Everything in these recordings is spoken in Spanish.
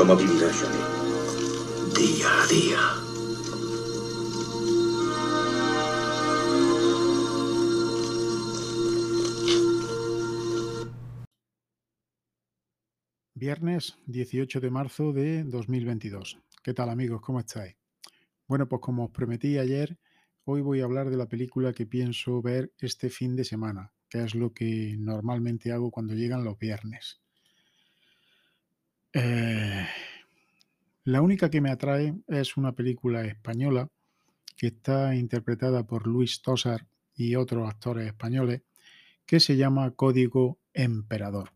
¿Cómo vivirá Johnny? Día a día. Viernes 18 de marzo de 2022. ¿Qué tal amigos? ¿Cómo estáis? Bueno, pues como os prometí ayer, hoy voy a hablar de la película que pienso ver este fin de semana, que es lo que normalmente hago cuando llegan los viernes. Eh, la única que me atrae es una película española que está interpretada por Luis Tosar y otros actores españoles, que se llama Código Emperador.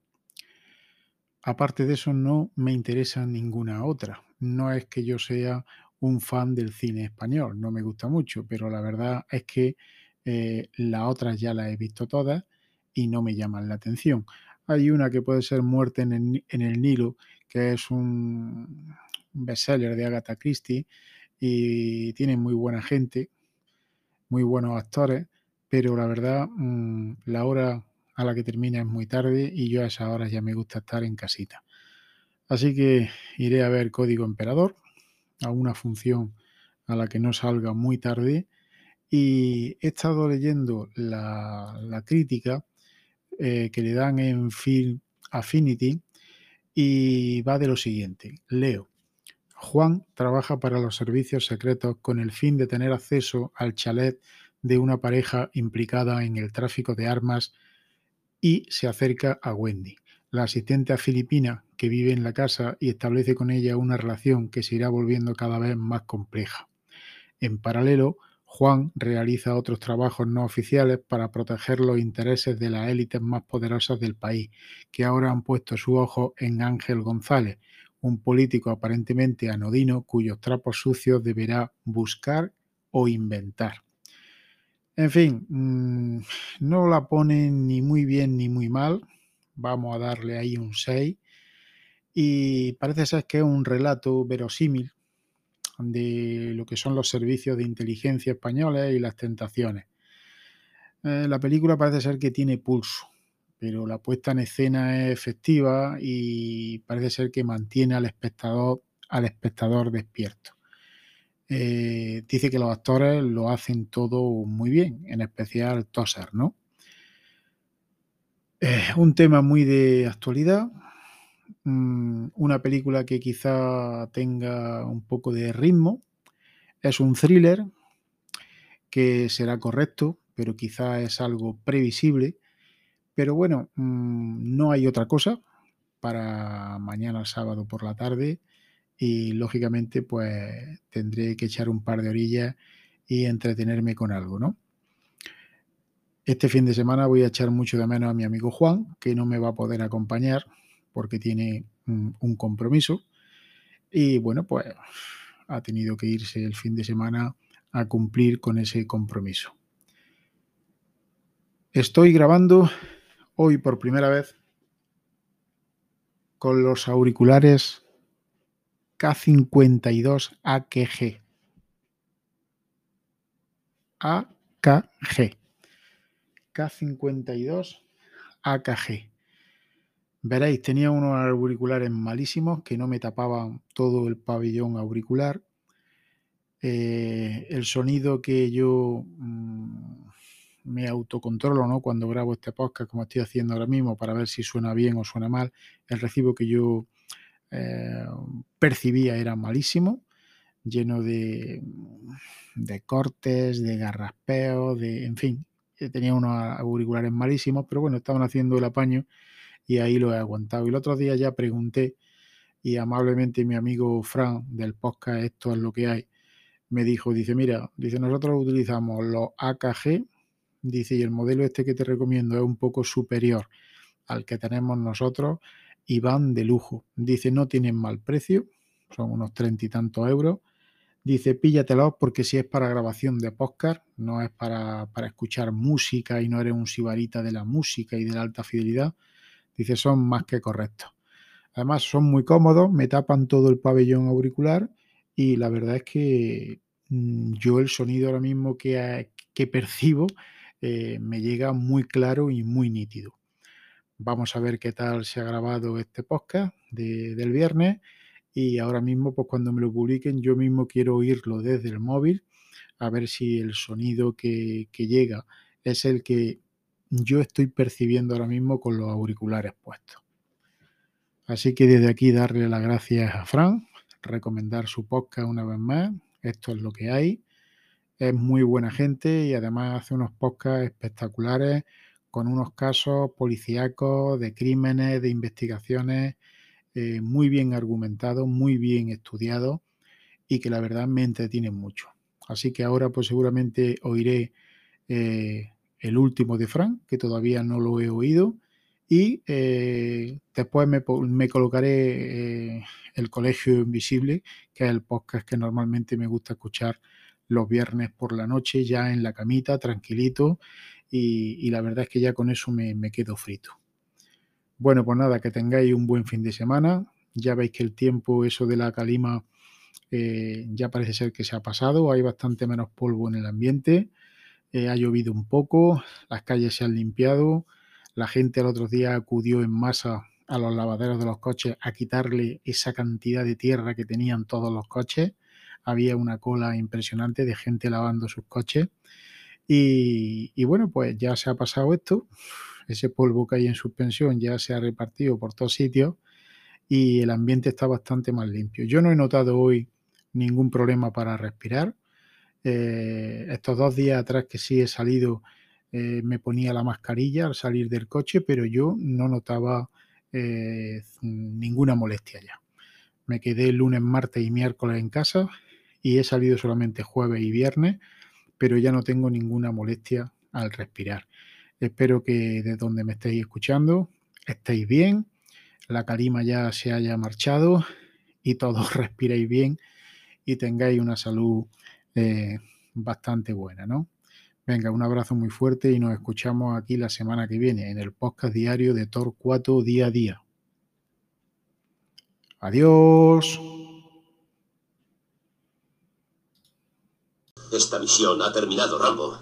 Aparte de eso, no me interesa ninguna otra. No es que yo sea un fan del cine español, no me gusta mucho, pero la verdad es que eh, las otras ya las he visto todas y no me llaman la atención. Hay una que puede ser Muerte en el, en el Nilo, que es un bestseller de Agatha Christie y tiene muy buena gente, muy buenos actores, pero la verdad mm, la hora a la que termina es muy tarde y yo a esas horas ya me gusta estar en casita. Así que iré a ver Código Emperador, a una función a la que no salga muy tarde y he estado leyendo la, crítica eh, que le dan en Film Affinity y va de lo siguiente. Leo. Juan trabaja para los servicios secretos con el fin de tener acceso al chalet de una pareja implicada en el tráfico de armas y se acerca a Wendy, la asistente filipina que vive en la casa y establece con ella una relación que se irá volviendo cada vez más compleja. En paralelo, Juan realiza otros trabajos no oficiales para proteger los intereses de las élites más poderosas del país, que ahora han puesto su ojo en Ángel González, un político aparentemente anodino cuyos trapos sucios deberá buscar o inventar. En fin, mm, no la ponen ni muy bien ni muy mal. Vamos a darle ahí un 6. Y parece ser que es un relato verosímil de lo que son los servicios de inteligencia españoles y las tentaciones. Eh, la película parece ser que tiene pulso, pero la puesta en escena es efectiva y parece ser que mantiene al espectador, al espectador despierto. Eh, dice que los actores lo hacen todo muy bien, en especial Tosser, ¿no? Un tema muy de actualidad, mm, una película que quizá tenga un poco de ritmo, es un thriller que será correcto, pero quizá es algo previsible, pero bueno, mm, no hay otra cosa para mañana sábado por la tarde y lógicamente pues tendré que echar un par de orillas y entretenerme con algo, ¿no? Este fin de semana voy a echar mucho de menos a mi amigo Juan, que no me va a poder acompañar porque tiene un, un compromiso. Y bueno, pues ha tenido que irse el fin de semana a cumplir con ese compromiso. Estoy grabando hoy por primera vez con los auriculares K52 AKG. AKG. K52 AKG. Veréis, tenía unos auriculares malísimos que no me tapaban todo el pabellón auricular. Eh, el sonido que yo mm, me autocontrolo ¿no? cuando grabo este podcast, como estoy haciendo ahora mismo, para ver si suena bien o suena mal, el recibo que yo eh, percibía era malísimo, lleno de, cortes, de garraspeos, de, en fin, eh, tenía unos auriculares malísimos, pero bueno, estaban haciendo el apaño y ahí lo he aguantado. Y el otro día ya pregunté y amablemente mi amigo Fran del podcast Esto es lo que hay, me dijo, dice, mira, dice, nosotros utilizamos los AKG, dice, y el modelo este que te recomiendo es un poco superior al que tenemos nosotros y van de lujo. Dice, no tienen mal precio, son unos treinta y tantos euros. Dice, píllatelos porque si es para grabación de podcast, no es para, para escuchar música y no eres un sibarita de la música y de la alta fidelidad. Dice, son más que correctos. Además, son muy cómodos, me tapan todo el pabellón auricular y la verdad es que mm, yo el sonido ahora mismo que, que percibo eh, me llega muy claro y muy nítido. Vamos a ver qué tal se ha grabado este podcast del viernes y ahora mismo, pues cuando me lo publiquen, yo mismo quiero oírlo desde el móvil, a ver si el sonido que, que llega es el que yo estoy percibiendo ahora mismo con los auriculares puestos. Así que desde aquí darle las gracias a Fran, recomendar su podcast una vez más, esto es lo que hay, es muy buena gente y además hace unos podcasts espectaculares con unos casos policíacos, de crímenes, de investigaciones eh, muy bien argumentados, muy bien estudiados y que la verdad me entretienen mucho. Así que ahora pues seguramente oiré eh, el último de Frank, que todavía no lo he oído, y eh, después me, colocaré eh, el Colegio Invisible, que es el podcast que normalmente me gusta escuchar los viernes por la noche, ya en la camita, tranquilito, y, la verdad es que ya con eso me, me, quedo frito. Bueno, pues nada, que tengáis un buen fin de semana. Ya veis que el tiempo, eso de la calima, eh, ya parece ser que se ha pasado, hay bastante menos polvo en el ambiente, eh, ha llovido un poco, las calles se han limpiado, la gente el otro día acudió en masa a los lavaderos de los coches a quitarle esa cantidad de tierra que tenían todos los coches. Había una cola impresionante de gente lavando sus coches. Y, y, bueno, pues ya se ha pasado esto. Ese polvo que hay en suspensión ya se ha repartido por todos sitios y el ambiente está bastante más limpio. Yo no he notado hoy ningún problema para respirar. Eh, estos dos días atrás que sí he salido, eh, me ponía la mascarilla al salir del coche, pero yo no notaba eh, ninguna molestia ya. Me quedé lunes, martes y miércoles en casa y he salido solamente jueves y viernes, pero ya no tengo ninguna molestia al respirar. Espero que de donde me estéis escuchando estéis bien, la calima ya se haya marchado y todos respiréis bien y tengáis una salud eh, bastante buena, ¿no? Venga, un abrazo muy fuerte y nos escuchamos aquí la semana que viene en el podcast diario de Torcuato día a día. Adiós. Esta misión ha terminado, Rambo.